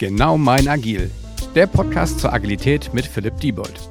Genau mein Agil, der Podcast zur Agilität mit Philipp Diebold.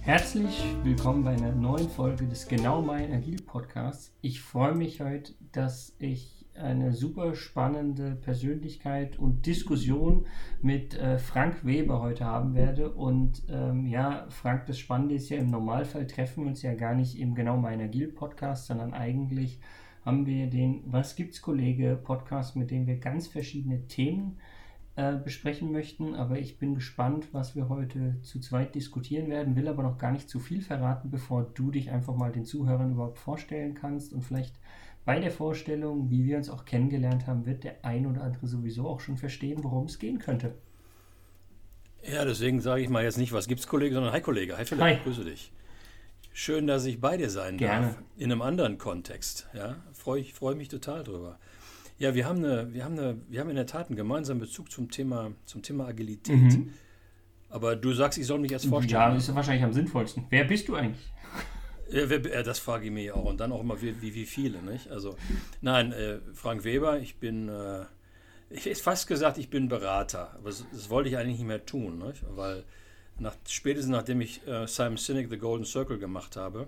Herzlich willkommen bei einer neuen Folge des Genau mein Agil Podcasts. Ich freue mich heute, dass ich eine super spannende Persönlichkeit und Diskussion mit äh, Frank Weber heute haben werde. Und ähm, ja, Frank, das Spannende ist ja, im Normalfall treffen wir uns ja gar nicht im Genau mein Agil Podcast, sondern eigentlich haben wir den Was gibt's Kollege Podcast, mit dem wir ganz verschiedene Themen äh, besprechen möchten. Aber ich bin gespannt, was wir heute zu zweit diskutieren werden, will aber noch gar nicht zu viel verraten, bevor du dich einfach mal den Zuhörern überhaupt vorstellen kannst. Und vielleicht bei der Vorstellung, wie wir uns auch kennengelernt haben, wird der ein oder andere sowieso auch schon verstehen, worum es gehen könnte. Ja, deswegen sage ich mal jetzt nicht, was gibt's, Kollege, sondern Hi, Kollege. Hi, Philipp, Hi. grüße dich. Schön, dass ich bei dir sein Gerne. darf. In einem anderen Kontext. Ja, freue ich freue mich total drüber. Ja, wir haben, eine, wir, haben eine, wir haben in der Tat einen gemeinsamen Bezug zum Thema, zum Thema Agilität. Mhm. Aber du sagst, ich soll mich erst vorstellen. Ja, das ist wahrscheinlich am sinnvollsten. Wer bist du eigentlich? Ja, wer, das frage ich mich auch. Und dann auch immer, wie, wie, wie viele. Nicht? Also, nein, äh, Frank Weber, ich bin, äh, ich hätte fast gesagt, ich bin Berater. Aber das, das wollte ich eigentlich nicht mehr tun. Nicht? Weil nach, spätestens nachdem ich äh, Simon Sinek The Golden Circle gemacht habe,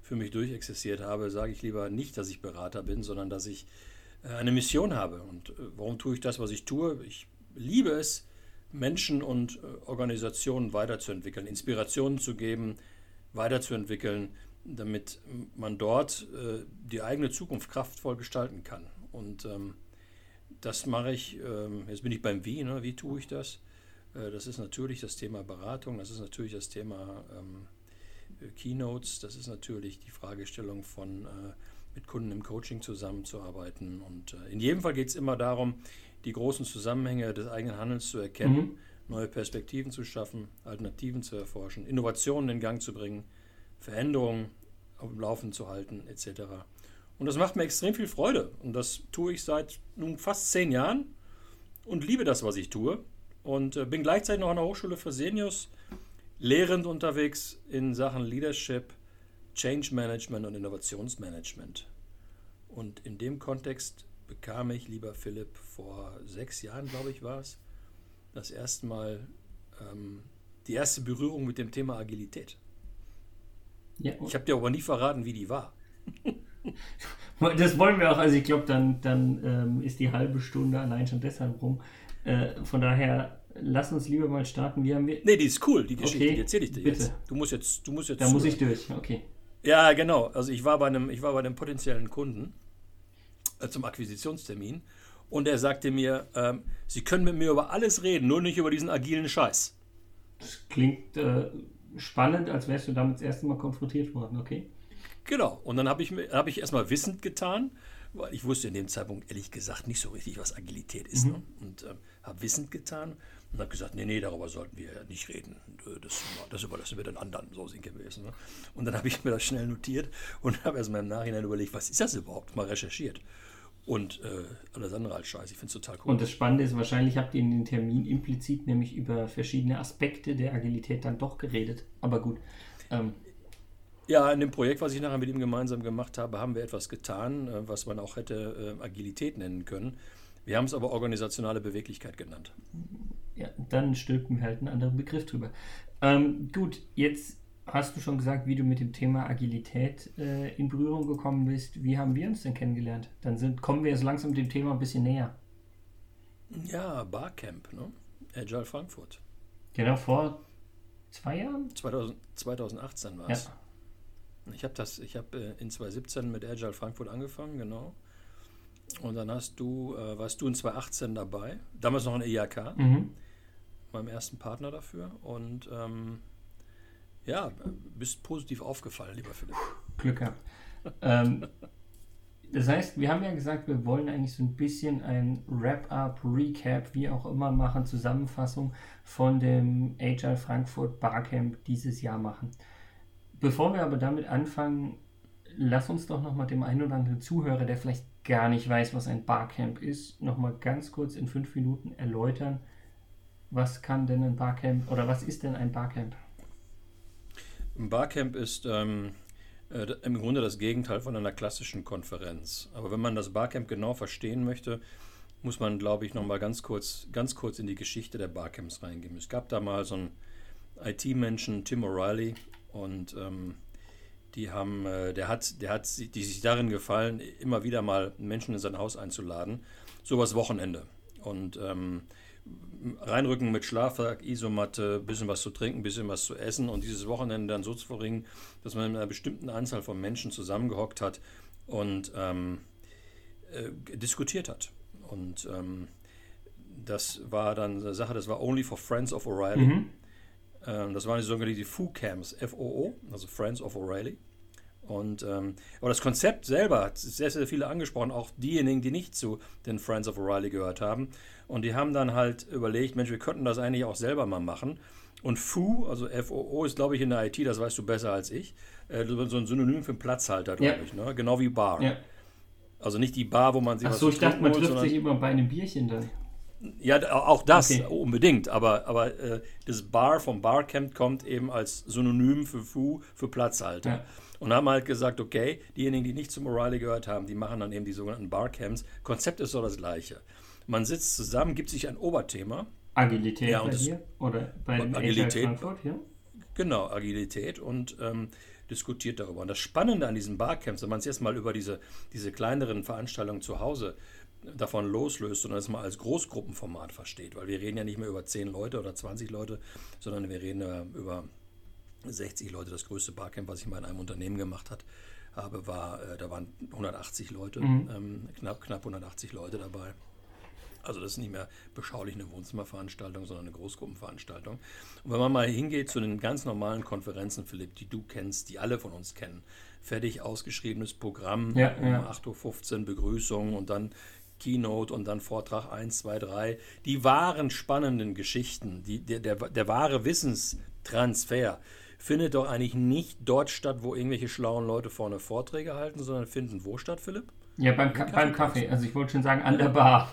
für mich durchexistiert habe, sage ich lieber nicht, dass ich Berater bin, sondern dass ich äh, eine Mission habe. Und äh, warum tue ich das, was ich tue? Ich liebe es, Menschen und äh, Organisationen weiterzuentwickeln, Inspirationen zu geben, weiterzuentwickeln, damit man dort die eigene Zukunft kraftvoll gestalten kann. Und ähm, das mache ich, ähm, jetzt bin ich beim Wie, ne? wie tue ich das? das ist natürlich das Thema Beratung, das ist natürlich das Thema ähm, Keynotes, das ist natürlich die Fragestellung von mit Kunden im Coaching zusammenzuarbeiten. Und äh, in jedem Fall geht es immer darum, die großen Zusammenhänge des eigenen Handelns zu erkennen, mhm. neue Perspektiven zu schaffen, Alternativen zu erforschen, Innovationen in Gang zu bringen, Veränderungen auf dem Laufen zu halten, etc. Und das macht mir extrem viel Freude. Und das tue ich seit nun fast zehn Jahren und liebe das, was ich tue. Und äh, bin gleichzeitig noch an der Hochschule für Seniors lehrend unterwegs in Sachen Leadership, Change Management und Innovationsmanagement. Und in dem Kontext bekam ich, lieber Philipp, vor sechs Jahren, glaube ich, war es, das erste Mal ähm, die erste Berührung mit dem Thema Agilität. Ja. Ich habe dir aber nie verraten, wie die war. Das wollen wir auch. Also ich glaube, dann, dann ähm, ist die halbe Stunde allein schon deshalb rum. Äh, von daher, lass uns lieber mal starten. Wie haben wir nee, die ist cool, die Geschichte. Okay, die erzähle ich dir bitte. jetzt. Du musst jetzt, du musst jetzt. Da muss ich durch, okay. Ja, genau. Also ich war bei einem, ich war bei einem potenziellen Kunden äh, zum Akquisitionstermin und er sagte mir, ähm, Sie können mit mir über alles reden, nur nicht über diesen agilen Scheiß. Das klingt äh, spannend, als wärst du damit das erste Mal konfrontiert worden, okay? Genau. Und dann habe ich, hab ich erstmal wissend getan, weil ich wusste in dem Zeitpunkt ehrlich gesagt nicht so richtig, was Agilität ist. Mhm. Ne? Und äh, habe wissend getan und habe gesagt, nee, nee, darüber sollten wir nicht reden. Das, das überlassen wir den anderen, so sind gewesen. Ne? Und dann habe ich mir das schnell notiert und habe erst mal im Nachhinein überlegt, was ist das überhaupt? Mal recherchiert. Und äh, alles andere als Scheiße. Ich finde es total cool. Und das Spannende ist, wahrscheinlich habt ihr in den Termin implizit nämlich über verschiedene Aspekte der Agilität dann doch geredet. Aber gut. Ähm. Ja, in dem Projekt, was ich nachher mit ihm gemeinsam gemacht habe, haben wir etwas getan, äh, was man auch hätte äh, Agilität nennen können. Wir haben es aber organisationale Beweglichkeit genannt. Ja, dann stülpen wir halt einen anderen Begriff drüber. Ähm, gut, jetzt hast du schon gesagt, wie du mit dem Thema Agilität äh, in Berührung gekommen bist. Wie haben wir uns denn kennengelernt? Dann sind, kommen wir jetzt langsam dem Thema ein bisschen näher. Ja, Barcamp, ne? Agile Frankfurt. Genau, vor zwei Jahren? 2000, 2018 war es. Ja. Ich habe hab, äh, in 2017 mit Agile Frankfurt angefangen, genau. Und dann hast du, äh, warst du in 2018 dabei, damals noch in EIK, mhm. Meinem ersten Partner dafür. Und ähm, ja, bist positiv aufgefallen, lieber Philipp. Glück gehabt. ähm, das heißt, wir haben ja gesagt, wir wollen eigentlich so ein bisschen ein Wrap-up, Recap, wie auch immer machen, Zusammenfassung von dem Agile Frankfurt Barcamp dieses Jahr machen. Bevor wir aber damit anfangen, lass uns doch nochmal dem einen oder anderen Zuhörer, der vielleicht gar nicht weiß, was ein Barcamp ist, nochmal ganz kurz in fünf Minuten erläutern, was kann denn ein Barcamp oder was ist denn ein Barcamp? Ein Barcamp ist ähm, äh, im Grunde das Gegenteil von einer klassischen Konferenz. Aber wenn man das Barcamp genau verstehen möchte, muss man, glaube ich, nochmal ganz kurz, ganz kurz in die Geschichte der Barcamps reingehen. Es gab da mal so einen IT-Menschen, Tim O'Reilly, und ähm, die haben, äh, der hat, der hat die sich darin gefallen, immer wieder mal Menschen in sein Haus einzuladen, sowas Wochenende. Und ähm, reinrücken mit Schlafsack, Isomatte, bisschen was zu trinken, bisschen was zu essen und dieses Wochenende dann so zu verbringen, dass man mit einer bestimmten Anzahl von Menschen zusammengehockt hat und ähm, äh, diskutiert hat. Und ähm, das war dann eine Sache, das war Only for Friends of O'Reilly. Mhm. Ähm, das waren die sogenannten FOO-Camps, F-O-O, also Friends of O'Reilly. Und, ähm, aber das Konzept selber hat sehr, sehr viele angesprochen, auch diejenigen, die nicht zu den Friends of O'Reilly gehört haben. Und die haben dann halt überlegt, Mensch, wir könnten das eigentlich auch selber mal machen. Und FOO, also F-O-O, ist, glaube ich, in der IT, das weißt du besser als ich, äh, so ein Synonym für einen Platzhalter, glaube ja. ich. Ne? Genau wie Bar. Ja. Also nicht die Bar, wo man sich Ach so, ich dachte, man trifft sich immer bei einem Bierchen dann. Ja, auch das okay. unbedingt, aber, aber äh, das Bar vom Barcamp kommt eben als Synonym für Fu, für Platzhalter. Ja. Und haben halt gesagt, okay, diejenigen, die nicht zum O'Reilly gehört haben, die machen dann eben die sogenannten Barcamps. Konzept ist so das gleiche. Man sitzt zusammen, gibt sich ein Oberthema. Agilität ja, und bei hier? Oder bei Agilität. Frankfurt, ja? Genau, Agilität und ähm, diskutiert darüber. Und das Spannende an diesen Barcamps, wenn man es jetzt mal über diese, diese kleineren Veranstaltungen zu Hause davon loslöst und das mal als Großgruppenformat versteht, weil wir reden ja nicht mehr über 10 Leute oder 20 Leute, sondern wir reden ja über 60 Leute. Das größte Barcamp, was ich mal in einem Unternehmen gemacht hat, habe, war, äh, da waren 180 Leute, mhm. ähm, knapp, knapp 180 Leute dabei. Also das ist nicht mehr beschaulich eine Wohnzimmerveranstaltung, sondern eine Großgruppenveranstaltung. Und wenn man mal hingeht zu den ganz normalen Konferenzen, Philipp, die du kennst, die alle von uns kennen, fertig ausgeschriebenes Programm, ja, um ja. 8.15 Uhr Begrüßung und dann Keynote und dann Vortrag 1, 2, 3. Die wahren spannenden Geschichten, die, der, der, der wahre Wissenstransfer findet doch eigentlich nicht dort statt, wo irgendwelche schlauen Leute vorne Vorträge halten, sondern finden wo statt, Philipp? Ja, beim, Ka beim Kaffee. Also ich wollte schon sagen, an der Bar.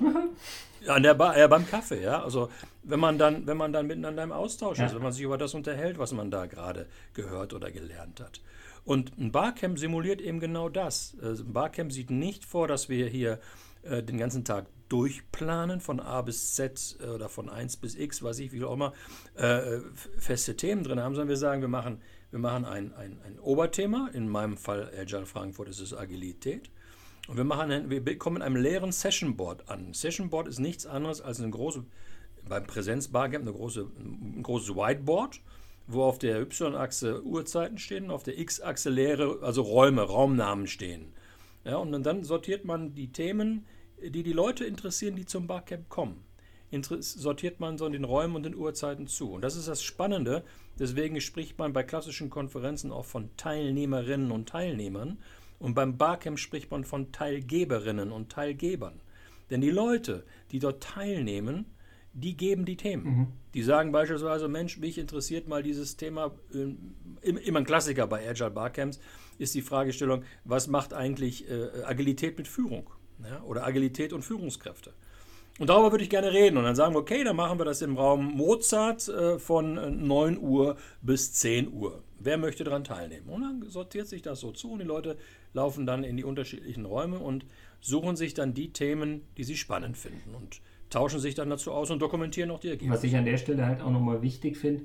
An der Bar, ja, beim Kaffee, ja. Also wenn man dann, wenn man dann miteinander im Austausch ja. ist, wenn man sich über das unterhält, was man da gerade gehört oder gelernt hat. Und ein Barcamp simuliert eben genau das. Also ein Barcamp sieht nicht vor, dass wir hier äh, den ganzen Tag durchplanen, von A bis Z äh, oder von 1 bis X, weiß ich, wie auch immer, äh, feste Themen drin haben, sondern wir sagen, wir machen, wir machen ein, ein, ein Oberthema. In meinem Fall Agile Frankfurt ist es Agilität. Und wir, machen wir kommen mit einem leeren Session Board an. Session Board ist nichts anderes als eine große, beim Präsenzbarcamp eine große, ein großes Whiteboard, wo auf der Y-Achse Uhrzeiten stehen, auf der X-Achse leere, also Räume, Raumnamen stehen. Ja, und dann sortiert man die Themen, die die Leute interessieren, die zum Barcamp kommen. sortiert man so in den Räumen und den Uhrzeiten zu. Und das ist das Spannende. Deswegen spricht man bei klassischen Konferenzen auch von Teilnehmerinnen und Teilnehmern und beim Barcamp spricht man von Teilgeberinnen und Teilgebern. Denn die Leute, die dort teilnehmen, die geben die Themen. Mhm. Die sagen beispielsweise, Mensch, mich interessiert mal dieses Thema, äh, immer ein Klassiker bei Agile Barcamps, ist die Fragestellung, was macht eigentlich äh, Agilität mit Führung? Ja, oder Agilität und Führungskräfte. Und darüber würde ich gerne reden. Und dann sagen wir, okay, dann machen wir das im Raum Mozart äh, von 9 äh, Uhr bis 10 Uhr. Wer möchte daran teilnehmen? Und dann sortiert sich das so zu und die Leute laufen dann in die unterschiedlichen Räume und suchen sich dann die Themen, die sie spannend finden und tauschen sich dann dazu aus und dokumentieren auch die Ergebnisse. Was ich an der Stelle halt auch nochmal wichtig finde,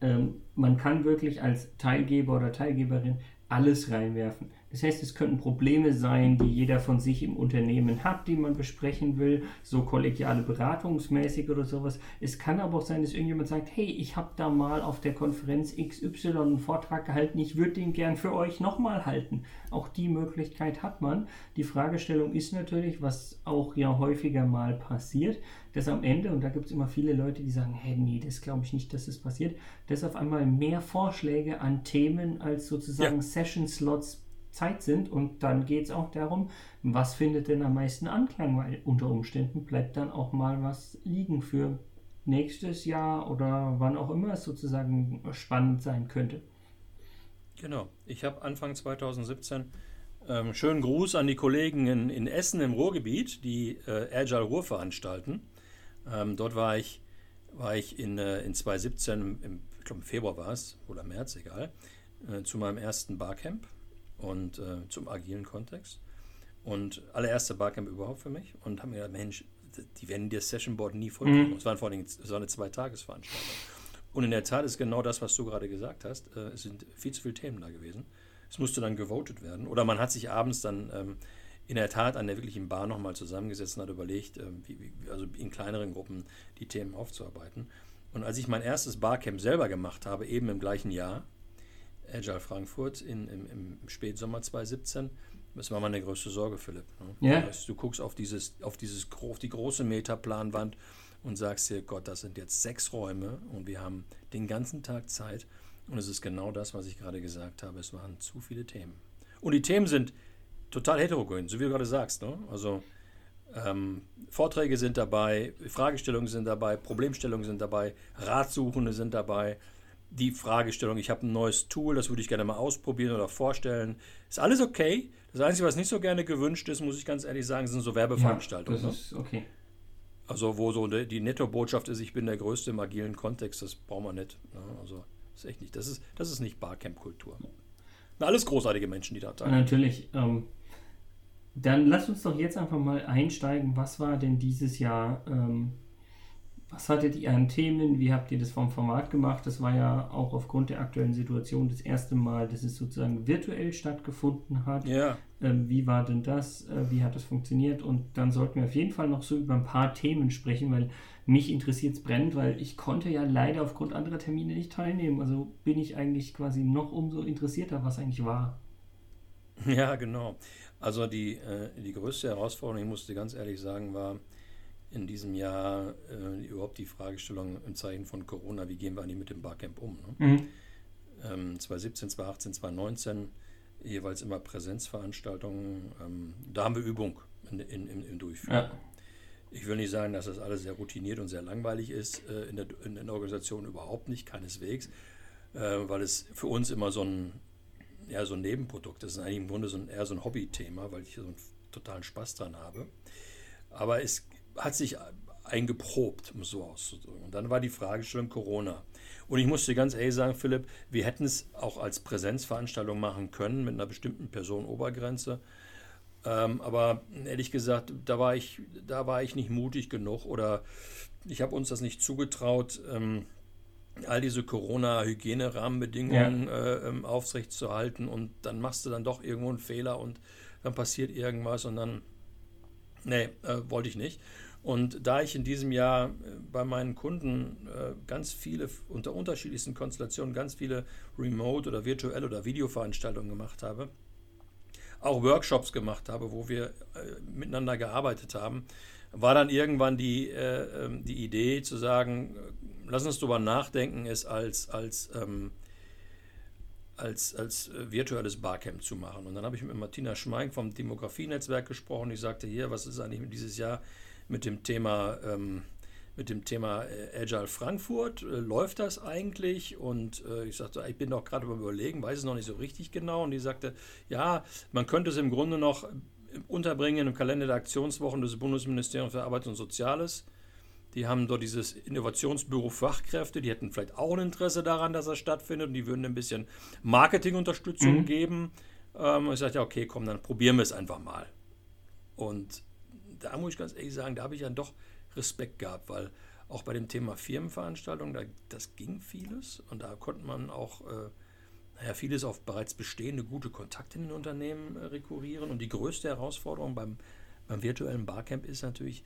ähm, man kann wirklich als Teilgeber oder Teilgeberin alles reinwerfen. Das heißt, es könnten Probleme sein, die jeder von sich im Unternehmen hat, die man besprechen will, so kollegiale beratungsmäßig oder sowas. Es kann aber auch sein, dass irgendjemand sagt, hey, ich habe da mal auf der Konferenz XY einen Vortrag gehalten, ich würde den gern für euch nochmal halten. Auch die Möglichkeit hat man. Die Fragestellung ist natürlich, was auch ja häufiger mal passiert, dass am Ende, und da gibt es immer viele Leute, die sagen, hey, nee, das glaube ich nicht, dass das passiert, dass auf einmal mehr Vorschläge an Themen als sozusagen ja. Session-Slots Zeit sind. Und dann geht es auch darum, was findet denn am meisten Anklang, weil unter Umständen bleibt dann auch mal was liegen für nächstes Jahr oder wann auch immer es sozusagen spannend sein könnte. Genau. Ich habe Anfang 2017 ähm, schönen Gruß an die Kollegen in, in Essen im Ruhrgebiet, die äh, Agile Ruhr veranstalten. Ähm, dort war ich, war ich in, äh, in 2017, im, ich glaube im Februar war es, oder März, egal, äh, zu meinem ersten Barcamp und äh, zum agilen Kontext. Und allererste Barcamp überhaupt für mich und haben mir gedacht, Mensch, die werden das Session Board nie voll mhm. Es waren vor allem es war eine Zweitagesveranstaltung. Und in der Tat ist genau das, was du gerade gesagt hast. Äh, es sind viel zu viele Themen da gewesen. Es musste dann gewotet werden. Oder man hat sich abends dann ähm, in der Tat an der wirklichen Bar nochmal zusammengesetzt und hat überlegt, ähm, wie, wie, also in kleineren Gruppen die Themen aufzuarbeiten. Und als ich mein erstes Barcamp selber gemacht habe, eben im gleichen Jahr, Agile Frankfurt in, im, im Spätsommer 2017, das war meine größte Sorge, Philipp. Ne? Ja. Du guckst auf, dieses, auf, dieses, auf die große Metaplanwand und sagst dir, Gott, das sind jetzt sechs Räume und wir haben den ganzen Tag Zeit. Und es ist genau das, was ich gerade gesagt habe. Es waren zu viele Themen. Und die Themen sind total heterogen, so wie du gerade sagst. Ne? Also ähm, Vorträge sind dabei, Fragestellungen sind dabei, Problemstellungen sind dabei, Ratsuchende sind dabei. Die Fragestellung, ich habe ein neues Tool, das würde ich gerne mal ausprobieren oder vorstellen. Ist alles okay. Das Einzige, was nicht so gerne gewünscht ist, muss ich ganz ehrlich sagen, sind so Werbeveranstaltungen. Ja, das ne? ist okay. Also wo so die Netto-Botschaft ist, ich bin der Größte im agilen Kontext, das brauchen wir nicht. Ne? Also das ist echt nicht. Das ist, das ist nicht Barcamp-Kultur. Alles großartige Menschen, die da teilnehmen. Natürlich. Ähm, dann lass uns doch jetzt einfach mal einsteigen. Was war denn dieses Jahr ähm, was hattet ihr an Themen? Wie habt ihr das vom Format gemacht? Das war ja auch aufgrund der aktuellen Situation das erste Mal, dass es sozusagen virtuell stattgefunden hat. Ja. Ähm, wie war denn das? Äh, wie hat das funktioniert? Und dann sollten wir auf jeden Fall noch so über ein paar Themen sprechen, weil mich interessiert es brennend, weil ich konnte ja leider aufgrund anderer Termine nicht teilnehmen. Also bin ich eigentlich quasi noch umso interessierter, was eigentlich war. Ja, genau. Also die, äh, die größte Herausforderung, ich musste ganz ehrlich sagen, war, in diesem Jahr äh, überhaupt die Fragestellung im Zeichen von Corona, wie gehen wir eigentlich mit dem Barcamp um? Ne? Mhm. Ähm, 2017, 2018, 2019 jeweils immer Präsenzveranstaltungen. Ähm, da haben wir Übung in, in, in, im Durchführen. Ja. Ich will nicht sagen, dass das alles sehr routiniert und sehr langweilig ist, äh, in, der, in, der, Organisation überhaupt nicht, keineswegs, äh, weil es für uns immer so ein, ja, so ein Nebenprodukt ist. Das ist eigentlich im Grunde so ein, eher so ein Hobbythema, weil ich so einen totalen Spaß dran habe. Aber es hat sich eingeprobt, um es so auszudrücken. Und dann war die Fragestellung Corona. Und ich musste ganz ehrlich sagen, Philipp, wir hätten es auch als Präsenzveranstaltung machen können mit einer bestimmten Personenobergrenze. Ähm, aber ehrlich gesagt, da war ich, da war ich nicht mutig genug oder ich habe uns das nicht zugetraut, ähm, all diese Corona-Hygiene-Rahmenbedingungen ja. äh, ähm, aufrechtzuerhalten und dann machst du dann doch irgendwo einen Fehler und dann passiert irgendwas und dann, nee, äh, wollte ich nicht. Und da ich in diesem Jahr äh, bei meinen Kunden äh, ganz viele, unter unterschiedlichsten Konstellationen, ganz viele Remote- oder virtuell- oder Videoveranstaltungen gemacht habe, auch Workshops gemacht habe, wo wir äh, miteinander gearbeitet haben, war dann irgendwann die, ähm, die Idee zu sagen, lass uns darüber nachdenken, es als, als, ähm, als, als virtuelles Barcamp zu machen. Und dann habe ich mit Martina Schmeink vom Demografienetzwerk gesprochen. Ich sagte hier, was ist eigentlich dieses Jahr mit dem Thema, ähm, mit dem Thema äh, Agile Frankfurt. Äh, läuft das eigentlich? Und äh, ich sagte, ich bin doch gerade beim Überlegen, weiß es noch nicht so richtig genau. Und die sagte, ja, man könnte es im Grunde noch unterbringen im Kalender der Aktionswochen des Bundesministeriums für Arbeit und Soziales. Die haben dort dieses Innovationsbüro Fachkräfte, die hätten vielleicht auch ein Interesse daran, dass er stattfindet und die würden ein bisschen Marketingunterstützung mhm. geben. Ähm, und ich sagte, ja, okay, komm, dann probieren wir es einfach mal. Und da muss ich ganz ehrlich sagen, da habe ich dann doch Respekt gehabt, weil auch bei dem Thema Firmenveranstaltungen, da, das ging vieles und da konnte man auch äh, naja, vieles auf bereits bestehende gute Kontakte in den Unternehmen äh, rekurrieren. Und die größte Herausforderung beim, beim virtuellen Barcamp ist natürlich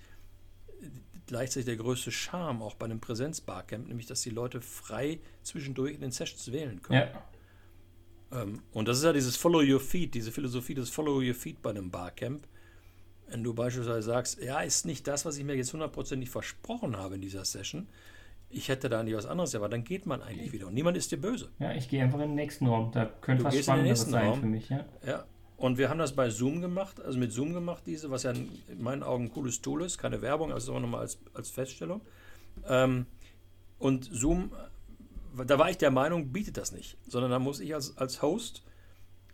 äh, gleichzeitig der größte Charme auch bei einem Präsenz-Barcamp, nämlich dass die Leute frei zwischendurch in den Sessions wählen können. Ja. Ähm, und das ist ja dieses Follow Your Feed, diese Philosophie des Follow Your Feed bei einem Barcamp wenn du beispielsweise sagst, ja, ist nicht das, was ich mir jetzt hundertprozentig versprochen habe in dieser Session, ich hätte da nicht was anderes, aber dann geht man eigentlich wieder und niemand ist dir böse. Ja, ich gehe einfach in den nächsten Raum. Da könnte du was Spannendes sein Raum. für mich. Ja. ja. Und wir haben das bei Zoom gemacht, also mit Zoom gemacht, diese, was ja in meinen Augen ein cooles Tool ist, keine Werbung, also auch nochmal als, als Feststellung. Ähm, und Zoom, da war ich der Meinung, bietet das nicht, sondern da muss ich als, als Host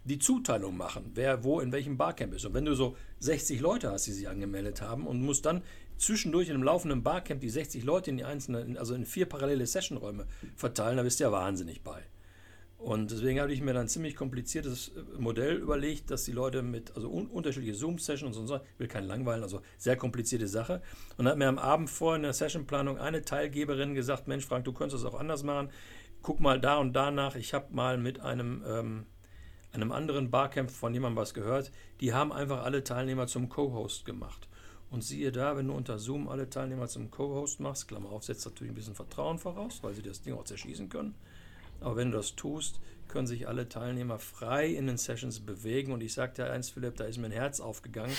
die Zuteilung machen, wer wo in welchem Barcamp ist. Und wenn du so 60 Leute hast, die sich angemeldet haben und musst dann zwischendurch in einem laufenden Barcamp die 60 Leute in die einzelnen, also in vier parallele Sessionräume verteilen, da bist du ja wahnsinnig bei. Und deswegen habe ich mir dann ein ziemlich kompliziertes äh, Modell überlegt, dass die Leute mit, also un unterschiedliche Zoom-Sessions und so, ich will keinen langweilen, also sehr komplizierte Sache. Und hat mir am Abend vor in der Sessionplanung eine Teilgeberin gesagt, Mensch Frank, du könntest das auch anders machen. Guck mal da und da nach. Ich habe mal mit einem, ähm, einem anderen Barcamp von jemandem was gehört. Die haben einfach alle Teilnehmer zum Co-Host gemacht. Und siehe da, wenn du unter Zoom alle Teilnehmer zum Co-Host machst, Klammer auf, setzt natürlich ein bisschen Vertrauen voraus, weil sie das Ding auch zerschießen können. Aber wenn du das tust, können sich alle Teilnehmer frei in den Sessions bewegen. Und ich sagte dir eins, Philipp, da ist mein Herz aufgegangen.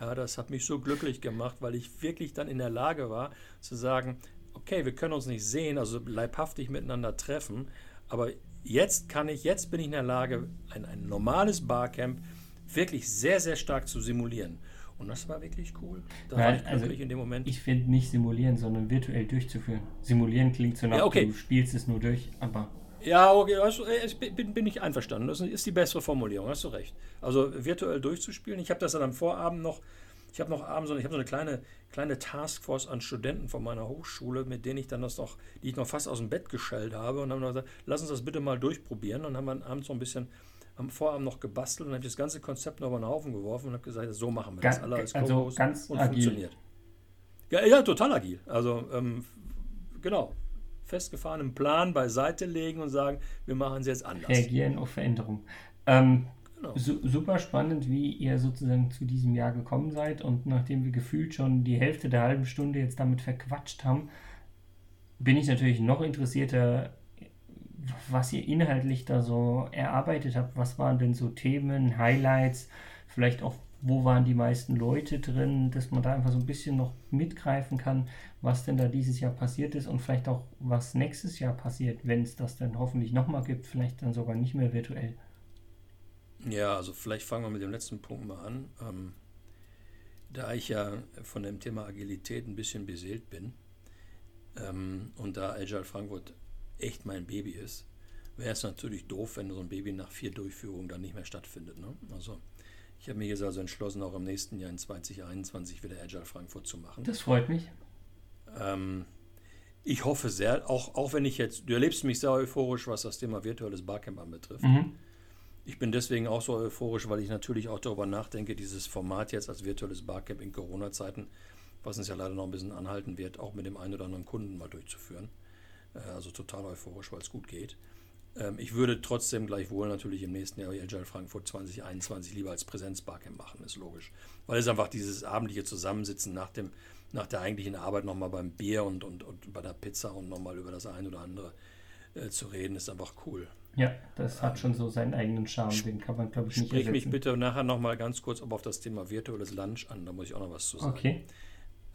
Ja, das hat mich so glücklich gemacht, weil ich wirklich dann in der Lage war zu sagen, okay, wir können uns nicht sehen, also leibhaftig miteinander treffen, aber jetzt kann ich, jetzt bin ich in der Lage, ein, ein normales Barcamp wirklich sehr, sehr stark zu simulieren. Und das war wirklich cool. Da Nein, war ich also in dem Moment. Ich finde nicht simulieren, sondern virtuell durchzuführen. Simulieren klingt so nach, Ja, okay. du spielst es nur durch, aber Ja, okay, äh, ich bin, bin ich einverstanden. Das ist die bessere Formulierung, hast du recht. Also virtuell durchzuspielen. Ich habe das dann am Vorabend noch, ich habe noch abends, so- ich habe so eine kleine, kleine Taskforce an Studenten von meiner Hochschule, mit denen ich dann das noch, die ich noch fast aus dem Bett geschellt habe und haben dann gesagt, lass uns das bitte mal durchprobieren. Und haben dann abends so ein bisschen am Vorabend noch gebastelt und habe das ganze Konzept noch über den Haufen geworfen und habe gesagt, so machen wir das alle als also ganz und agil. funktioniert. Ja, ja, total agil. Also ähm, genau, festgefahrenen Plan beiseite legen und sagen, wir machen es jetzt anders. reagieren auf Veränderungen. Ähm, Genau. su super spannend, wie ihr sozusagen zu diesem Jahr gekommen seid und nachdem wir gefühlt schon die Hälfte der halben Stunde jetzt damit verquatscht haben, bin ich natürlich noch interessierter, was ihr inhaltlich da so erarbeitet habt. Was waren denn so Themen, Highlights, vielleicht auch, wo waren die meisten Leute drin, dass man da einfach so ein bisschen noch mitgreifen kann, was denn da dieses Jahr passiert ist und vielleicht auch, was nächstes Jahr passiert, wenn es das dann hoffentlich nochmal gibt, vielleicht dann sogar nicht mehr virtuell. Ja, also vielleicht fangen wir mit dem letzten Punkt mal an. Ähm, da ich ja von dem Thema Agilität ein bisschen beseelt bin ähm, und da Agile Frankfurt echt mein Baby ist, wäre es natürlich doof, wenn so ein Baby nach vier Durchführungen dann nicht mehr stattfindet. Ne? Also ich habe mich jetzt also entschlossen, auch im nächsten Jahr in 2021 wieder Agile Frankfurt zu machen. Das freut mich. Ähm, ich hoffe sehr, auch, auch wenn ich jetzt, du erlebst mich sehr euphorisch, was das Thema virtuelles Barcamp anbetrifft. Mhm. Ich bin deswegen auch so euphorisch, weil ich natürlich auch darüber nachdenke, dieses Format jetzt als virtuelles Barcamp in Corona-Zeiten, was uns ja leider noch ein bisschen anhalten wird, auch mit dem einen oder anderen Kunden mal durchzuführen. Äh, Also total euphorisch, weil es gut geht. Ähm, Ich würde trotzdem gleichwohl natürlich im nächsten Jahr Agile Frankfurt 2021 lieber als Präsenz-Barcamp machen, ist logisch. Weil es einfach dieses abendliche Zusammensitzen nach, dem, nach der eigentlichen Arbeit nochmal beim Bier und, und, und bei der Pizza und nochmal über das eine oder andere äh, zu reden, ist einfach cool. Ja, das hat schon so seinen eigenen Charme, den kann man, glaube ich, nicht Sprich mich ersetzen. bitte nachher nochmal ganz kurz auf das Thema virtuelles Lunch an, da muss ich auch noch was zu sagen. Okay.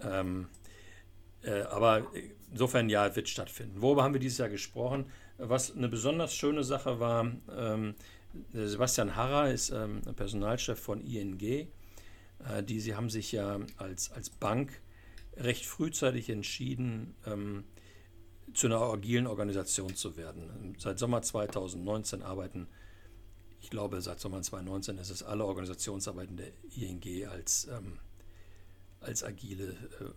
Ähm, äh, aber insofern ja, wird stattfinden. Worüber haben wir dieses Jahr gesprochen? Was eine besonders schöne Sache war, ähm, Sebastian Harrer ist ähm, Personalchef von ING. Äh, die, sie haben sich ja als, als Bank recht frühzeitig entschieden, ähm, zu einer agilen Organisation zu werden. Seit Sommer 2019 arbeiten, ich glaube, seit Sommer 2019 ist es alle Organisationsarbeiten der ING als, ähm, als agile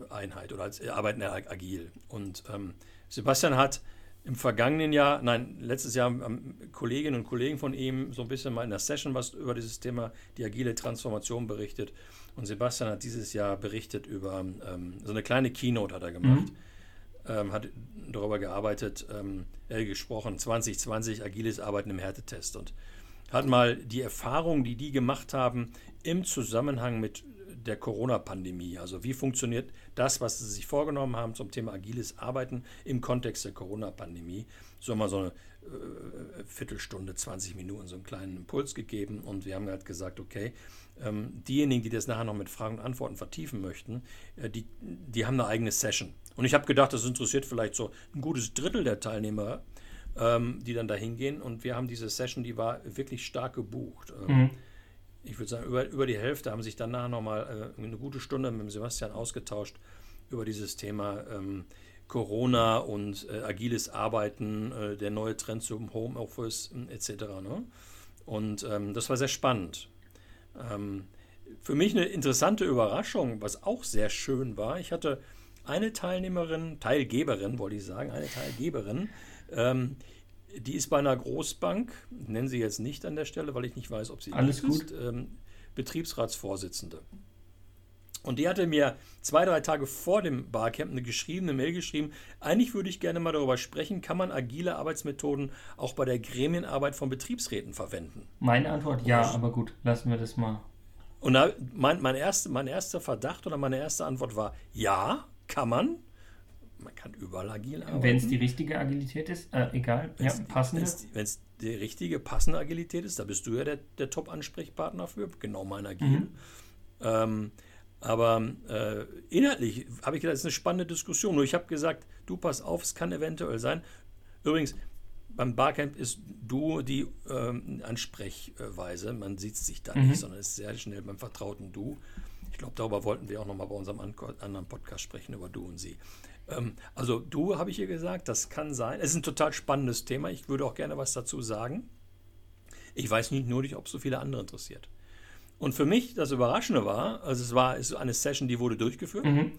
äh, Einheit oder als äh, arbeiten agil. Und ähm, Sebastian hat im vergangenen Jahr, nein, letztes Jahr haben Kolleginnen und Kollegen von ihm so ein bisschen mal in der Session was über dieses Thema, die agile Transformation berichtet. Und Sebastian hat dieses Jahr berichtet über ähm, so eine kleine Keynote hat er gemacht. Ähm, hat darüber gearbeitet, ähm, äh, gesprochen, 2020 agiles Arbeiten im Härtetest und hat mal die Erfahrungen, die die gemacht haben, im Zusammenhang mit der Corona-Pandemie. Also wie funktioniert das, was sie sich vorgenommen haben zum Thema agiles Arbeiten im Kontext der Corona-Pandemie. So mal so eine äh, Viertelstunde, 20 Minuten so einen kleinen Impuls gegeben und wir haben halt gesagt, okay, ähm, diejenigen, die das nachher noch mit Fragen und Antworten vertiefen möchten, äh, die, die haben eine eigene Session. Und ich habe gedacht, das interessiert vielleicht so ein gutes Drittel der Teilnehmer, ähm, die dann da hingehen. Und wir haben diese Session, die war wirklich stark gebucht. Ähm, Mhm. Ich würde sagen, über, über die Hälfte haben sich danach nochmal äh, eine gute Stunde mit dem Sebastian ausgetauscht über dieses Thema ähm, Corona und äh, agiles Arbeiten, äh, der neue Trend zum Homeoffice äh, etc. Ne? Und ähm, das war sehr spannend. Ähm, für mich eine interessante Überraschung, was auch sehr schön war. Ich hatte eine Teilnehmerin, Teilgeberin, wollte ich sagen, eine Teilgeberin, ähm, die ist bei einer Großbank, nennen sie jetzt nicht an der Stelle, weil ich nicht weiß, ob sie Alles ist, ähm, Betriebsratsvorsitzende. Und die hatte mir zwei, drei Tage vor dem Barcamp eine geschriebene Mail geschrieben. Eigentlich würde ich gerne mal darüber sprechen, kann man agile Arbeitsmethoden auch bei der Gremienarbeit von Betriebsräten verwenden? Meine Antwort ja, aber gut, lassen wir das mal. Und da, mein, mein, erste, mein erster Verdacht oder meine erste Antwort war, ja, kann man. Man kann überall agil arbeiten. Wenn es die richtige Agilität ist, äh, egal, wenn's, ja, passende. Wenn es die richtige, passende Agilität ist, da bist du ja der, der Top-Ansprechpartner für, genau mein Agil. Mhm. Ähm, aber äh, inhaltlich habe ich gedacht, das ist eine spannende Diskussion. Nur ich habe gesagt, du pass auf, es kann eventuell sein. Übrigens, beim Barcamp ist du die ähm, Ansprechweise. Man sieht sich da mhm. nicht, sondern ist sehr schnell beim vertrauten Du. Ich glaube, darüber wollten wir auch nochmal bei unserem anderen Podcast sprechen, über Du und Sie. Ähm, also Du habe ich hier gesagt, das kann sein. Es ist ein total spannendes Thema. Ich würde auch gerne was dazu sagen. Ich weiß nicht nur ob es so viele andere interessiert. Und für mich das Überraschende war, also es war ist eine Session, die wurde durchgeführt. Mhm.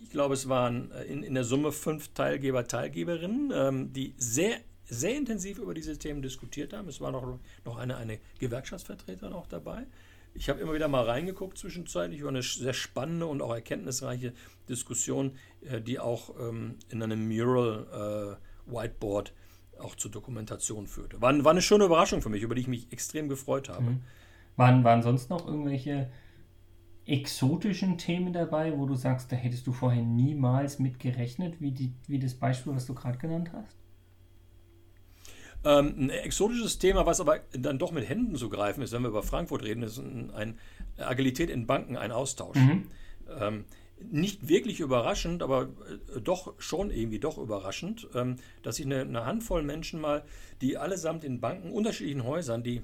Ich glaube, es waren äh, in, in der Summe fünf Teilgeber, Teilgeberinnen, ähm, die sehr, sehr intensiv über diese Themen diskutiert haben. Es war noch, noch eine, eine Gewerkschaftsvertreterin auch dabei. Ich habe immer wieder mal reingeguckt zwischenzeitlich, war eine sehr spannende und auch erkenntnisreiche Diskussion, äh, die auch ähm, in einem Mural äh, Whiteboard auch zur Dokumentation führte. War, war, eine schöne Überraschung für mich, über die ich mich extrem gefreut habe. Mhm. Waren, waren sonst noch irgendwelche exotischen Themen dabei, wo du sagst, da hättest du vorher niemals mit gerechnet, wie, die, wie das Beispiel, was du gerade genannt hast? Ähm, ein exotisches Thema, was aber dann doch mit Händen zu greifen ist, wenn wir über Frankfurt reden, ist ein, ein Agilität in Banken, ein Austausch. Mhm. Ähm, nicht wirklich überraschend, aber äh, doch schon irgendwie doch überraschend, ähm, dass sich eine, eine Handvoll Menschen mal, die allesamt in Banken, unterschiedlichen Häusern, die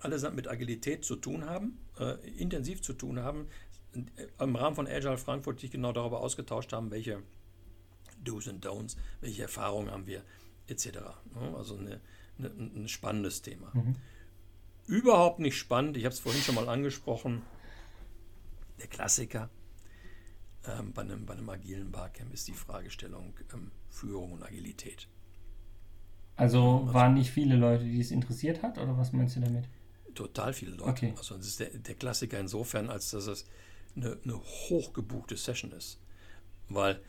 allesamt mit Agilität zu tun haben, äh, intensiv zu tun haben, äh, im Rahmen von Agile Frankfurt sich genau darüber ausgetauscht haben, welche Do's und Don'ts, welche Erfahrungen haben wir, etc. Ne? Also eine, eine, ein spannendes Thema. Mhm. Überhaupt nicht spannend, ich habe es vorhin schon mal angesprochen, der Klassiker ähm, bei, einem, bei einem agilen Barcamp ist die Fragestellung ähm, Führung und Agilität. Also, also waren nicht viele Leute, die es interessiert hat, oder was meinst du damit? total viele Leute. Okay. Also das ist der, der, Klassiker insofern, als dass es eine, eine hochgebuchte Session ist. Weil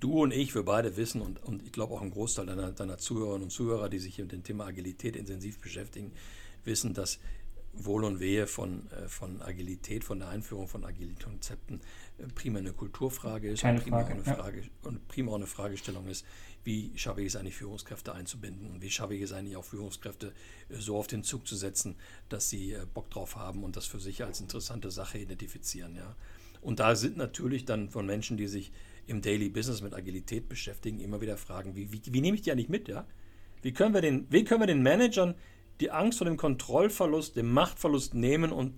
du und ich, wir beide wissen und, und ich glaube auch ein Großteil deiner, deiner Zuhörerinnen und Zuhörer, die sich mit dem Thema Agilität intensiv beschäftigen, wissen, dass Wohl und Wehe von, äh, von Agilität, von der Einführung von agilen Konzepten äh, primär eine Kulturfrage ist Keine und primär, Frage, eine Frage, und primär eine Fragestellung ist, wie schaffe ich es eigentlich, Führungskräfte einzubinden und wie schaffe ich es eigentlich auch, Führungskräfte äh, so auf den Zug zu setzen, dass sie Bock drauf haben und das für sich als interessante Sache identifizieren. Ja. Und da sind natürlich dann von Menschen, die sich im Daily Business mit Agilität beschäftigen, immer wieder Fragen, wie, wie, wie nehme ich die eigentlich mit? Ja? Wie, können wir den, wie können wir den Managern die Angst vor dem Kontrollverlust, dem Machtverlust nehmen und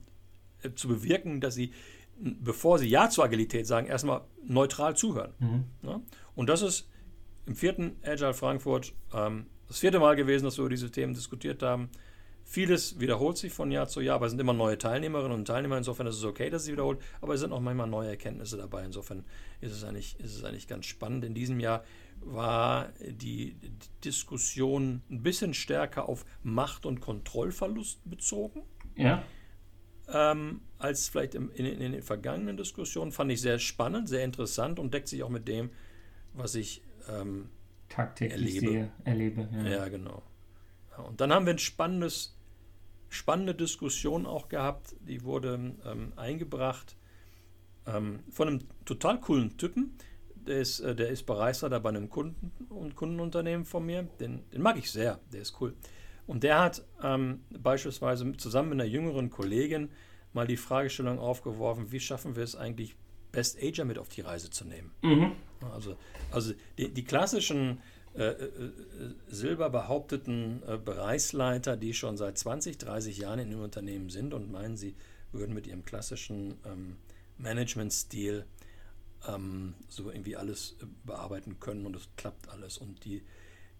äh, zu bewirken, dass sie, bevor sie Ja zur Agilität sagen, erstmal neutral zuhören. Mhm. Ja? Und das ist im vierten Agile Frankfurt ähm, das vierte Mal gewesen, dass wir über diese Themen diskutiert haben. Vieles wiederholt sich von Jahr zu Jahr, aber es sind immer neue Teilnehmerinnen und Teilnehmer. Insofern ist es okay, dass es wiederholt, aber es sind auch manchmal neue Erkenntnisse dabei. Insofern ist es eigentlich, ist es eigentlich ganz spannend. In diesem Jahr war die Diskussion ein bisschen stärker auf Macht- und Kontrollverlust bezogen. Ja. Ähm, als vielleicht in, in, in, den vergangenen Diskussionen. Fand ich sehr spannend, sehr interessant und deckt sich auch mit dem, was ich ähm, tagtäglich erlebe. Sehe, erlebe. Ja, ja genau. Und dann haben wir ein spannendes, spannende Diskussion auch gehabt, die wurde ähm, eingebracht ähm, von einem total coolen Typen, der ist, äh, der ist Bereichsleiter bei einem Kunden und Kundenunternehmen von mir. Den, den mag ich sehr, der ist cool. Und der hat ähm, beispielsweise zusammen mit einer jüngeren Kollegin mal die Fragestellung aufgeworfen, wie schaffen wir es eigentlich, Best Ager mit auf die Reise zu nehmen. Mhm. Also, also die, die klassischen äh, äh, silber behaupteten äh, Bereichsleiter, die schon seit 20, 30 Jahren in dem Unternehmen sind und meinen, sie würden mit ihrem klassischen ähm, Managementstil ähm, so irgendwie alles äh, bearbeiten können und es klappt alles und die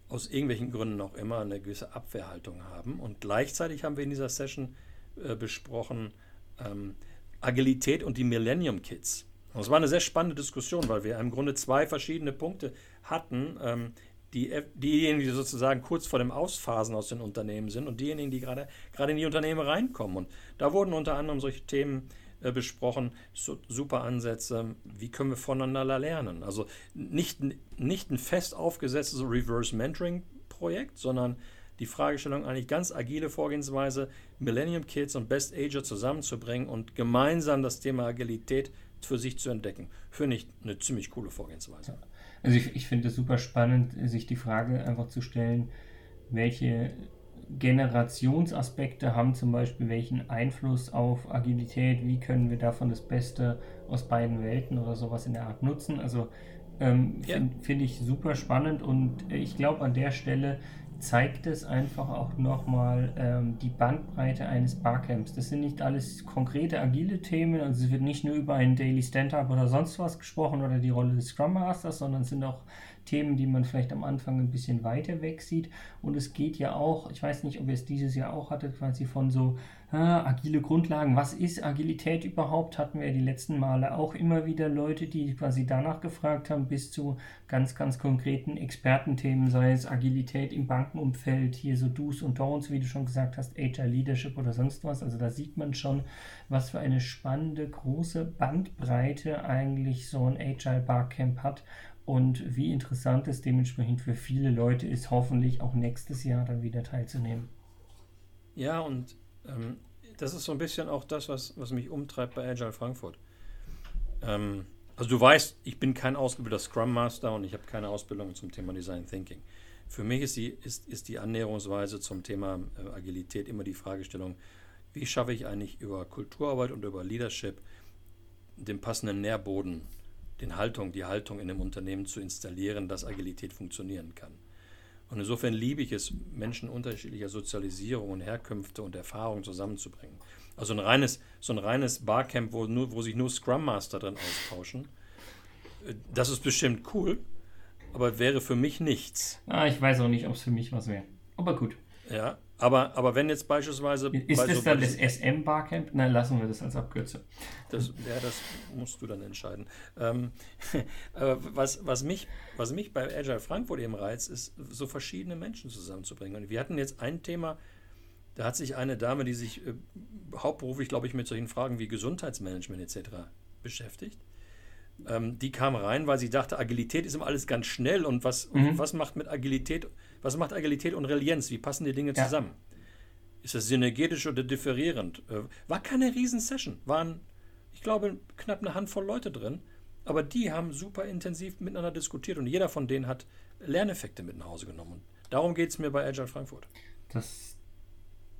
aus irgendwelchen Gründen auch immer eine gewisse Abwehrhaltung haben. Und gleichzeitig haben wir in dieser Session äh, besprochen ähm, Agilität und die Millennium Kids. Und es war eine sehr spannende Diskussion, weil wir im Grunde zwei verschiedene Punkte hatten. Ähm, die, diejenigen, die sozusagen kurz vor dem Ausphasen aus den Unternehmen sind und diejenigen, die gerade, gerade in die Unternehmen reinkommen. Und da wurden unter anderem solche Themen äh, besprochen, so, super Ansätze, wie können wir voneinander lernen. Also nicht, nicht ein fest aufgesetztes Reverse Mentoring Projekt, sondern die Fragestellung eigentlich ganz agile Vorgehensweise, Millennium Kids und Best Ager zusammenzubringen und gemeinsam das Thema Agilität für sich zu entdecken. Finde ich eine ziemlich coole Vorgehensweise. Also ich, ich finde es super spannend, sich die Frage einfach zu stellen, welche Generationsaspekte haben zum Beispiel welchen Einfluss auf Agilität, wie können wir davon das Beste aus beiden Welten oder sowas in der Art nutzen. Also ähm, ja. finde find ich super spannend und ich glaube an der Stelle zeigt es einfach auch nochmal ähm, die Bandbreite eines Barcamps. Das sind nicht alles konkrete agile Themen, also es wird nicht nur über ein Daily Stand-up oder sonst was gesprochen oder die Rolle des Scrum Masters, sondern es sind auch Themen, die man vielleicht am Anfang ein bisschen weiter weg sieht. Und es geht ja auch, ich weiß nicht, ob ihr es dieses Jahr auch hattet, quasi von so ah, agile Grundlagen. Was ist Agilität überhaupt? Hatten wir die letzten Male auch immer wieder Leute, die quasi danach gefragt haben, bis zu ganz, ganz konkreten Expertenthemen, sei es Agilität im Bankenumfeld, hier so Do's und Don'ts, wie du schon gesagt hast, HR Leadership oder sonst was. Also da sieht man schon, was für eine spannende, große Bandbreite eigentlich so ein Agile Barcamp hat und wie interessant es dementsprechend für viele Leute ist, hoffentlich auch nächstes Jahr dann wieder teilzunehmen. Ja, und ähm, das ist so ein bisschen auch das, was, was mich umtreibt bei Agile Frankfurt. Ähm, also du weißt, ich bin kein ausgebildeter Scrum Master und ich habe keine Ausbildung zum Thema Design Thinking. Für mich ist die, ist, ist die Annäherungsweise zum Thema äh, Agilität immer die Fragestellung, wie schaffe ich eigentlich über Kulturarbeit und über Leadership den passenden Nährboden den Haltung, die Haltung in dem Unternehmen zu installieren, dass Agilität funktionieren kann. Und insofern liebe ich es, Menschen unterschiedlicher Sozialisierung und Herkünfte und Erfahrungen zusammenzubringen. Also ein reines, so ein reines Barcamp, wo, nur, wo sich nur Scrum Master drin austauschen, äh, das ist bestimmt cool, aber wäre für mich nichts. Ah, ich weiß auch nicht, ob es für mich was wäre. Aber gut. Ja, aber, aber wenn jetzt beispielsweise. Ist das so dann das SM Barcamp? Nein, lassen wir das als Abkürzung. Das, ja, das musst du dann entscheiden. Ähm, was, was, mich, was mich bei Agile Frankfurt eben reizt, ist, so verschiedene Menschen zusammenzubringen. Und wir hatten jetzt ein Thema, da hat sich eine Dame, die sich äh, hauptberuflich, glaube ich, mit solchen Fragen wie Gesundheitsmanagement etc. beschäftigt. Ähm, die kam rein, weil sie dachte, Agilität ist immer alles ganz schnell und was, mhm. was macht mit Agilität was macht Agilität und Relienz? Wie passen die Dinge zusammen? Ja. Ist das synergetisch oder differierend? Äh, war keine Riesensession. Waren, ich glaube, knapp eine Handvoll Leute drin. Aber die haben super intensiv miteinander diskutiert und jeder von denen hat Lerneffekte mit nach Hause genommen. Und darum geht es mir bei Agile Frankfurt. Das,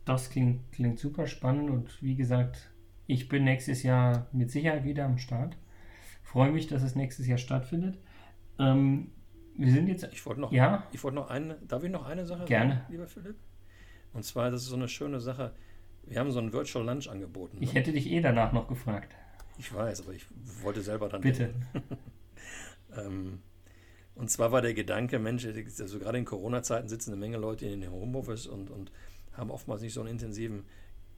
das klingt, klingt super spannend und wie gesagt, ich bin nächstes Jahr mit Sicherheit wieder am Start. Freue mich, dass es nächstes Jahr stattfindet. Ähm, wir sind jetzt. Ich wollte noch, ja? ich wollte noch eine, darf ich noch eine Sache Gerne. sagen, lieber Philipp? Und zwar, das ist so eine schöne Sache. Wir haben so ein Virtual Lunch angeboten. Ich ne? hätte dich eh danach noch gefragt. Ich weiß, aber ich wollte selber dann. Bitte. ähm, und zwar war der Gedanke, Mensch, also gerade in Corona-Zeiten sitzen eine Menge Leute in den Homeoffice und, und haben oftmals nicht so einen intensiven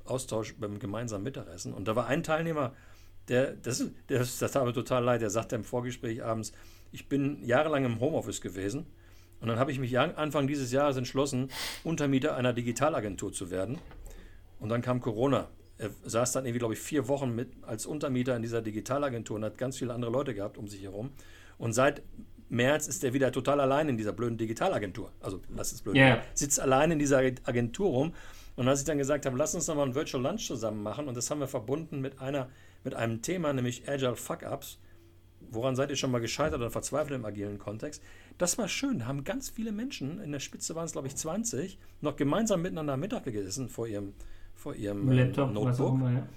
Austausch beim gemeinsamen Mittagessen. Und da war ein Teilnehmer, der, das, das, das tat mir total leid, der sagte im Vorgespräch abends, ich bin jahrelang im Homeoffice gewesen und dann habe ich mich Anfang dieses Jahres entschlossen, Untermieter einer Digitalagentur zu werden. Und dann kam Corona. Er saß dann irgendwie, glaube ich, vier Wochen mit als Untermieter in dieser Digitalagentur und hat ganz viele andere Leute gehabt um sich herum. Und seit März ist er wieder total allein in dieser blöden Digitalagentur. Also, lass es blöd. Yeah. Sitzt allein in dieser Agentur rum. Und als ich dann gesagt habe, lass uns noch mal ein Virtual Lunch zusammen machen, und das haben wir verbunden mit, einer, mit einem Thema, nämlich Agile Fuck-Ups woran seid ihr schon mal gescheitert oder verzweifelt im agilen Kontext? Das war schön. Da haben ganz viele Menschen, in der Spitze waren es glaube ich 20, noch gemeinsam miteinander Mittag gegessen vor ihrem, vor ihrem Laptop, Notebook. Immer, ja.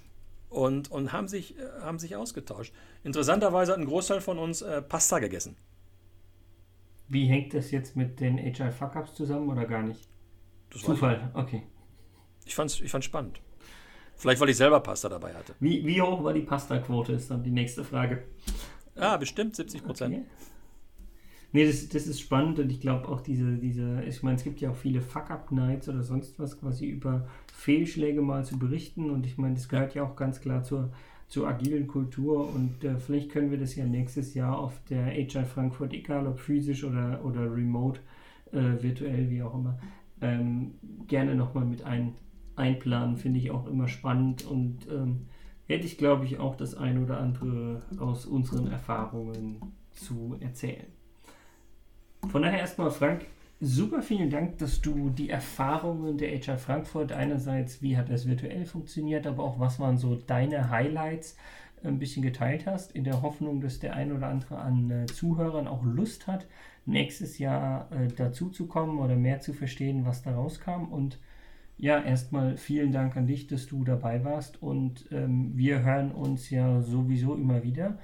Und, und haben, sich, äh, haben sich ausgetauscht. Interessanterweise hat ein Großteil von uns äh, Pasta gegessen. Wie hängt das jetzt mit den Agile Fuck-Ups zusammen oder gar nicht? Das Zufall, okay. Ich fand es ich fand's spannend. Vielleicht, weil ich selber Pasta dabei hatte. Wie, wie hoch war die Pasta-Quote, ist dann die nächste Frage. Ah, bestimmt 70 Prozent. Okay. Nee, das, das ist spannend und ich glaube auch diese, diese, ich meine, es gibt ja auch viele Fuck-Up-Nights oder sonst was quasi über Fehlschläge mal zu berichten und ich meine, das gehört ja auch ganz klar zur, zur agilen Kultur und äh, vielleicht können wir das ja nächstes Jahr auf der HR Frankfurt, egal ob physisch oder, oder remote, äh, virtuell, wie auch immer, ähm, gerne nochmal mit ein, einplanen. Finde ich auch immer spannend und ähm, hätte ich, glaube ich, auch das ein oder andere aus unseren Erfahrungen zu erzählen. Von daher erstmal, Frank, super vielen Dank, dass du die Erfahrungen der HR Frankfurt einerseits, wie hat das virtuell funktioniert, aber auch was waren so deine Highlights, ein bisschen geteilt hast, in der Hoffnung, dass der ein oder andere an äh, Zuhörern auch Lust hat, nächstes Jahr äh, dazu zu kommen oder mehr zu verstehen, was da rauskam. Und ja, erstmal vielen Dank an dich, dass du dabei warst und ähm, wir hören uns ja sowieso immer wieder.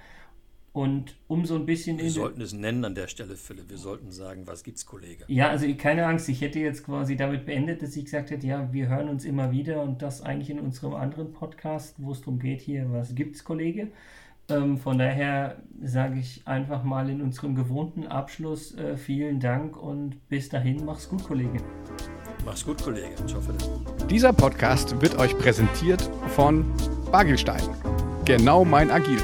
Und um so ein bisschen. Wir sollten es nennen an der Stelle, Philipp. Wir sollten sagen, was gibt's, Kollege? Ja, also keine Angst. Ich hätte jetzt quasi damit beendet, dass ich gesagt hätte, ja, wir hören uns immer wieder und das eigentlich in unserem anderen Podcast, wo es darum geht, hier, was gibt's, Kollege? Ähm, von daher sage ich einfach mal in unserem gewohnten Abschluss äh, vielen Dank und bis dahin, mach's gut, Kollege. Mach's gut, Kollege. Ciao, Philipp. Dieser Podcast wird euch präsentiert von Bagelstein. Genau mein Agil.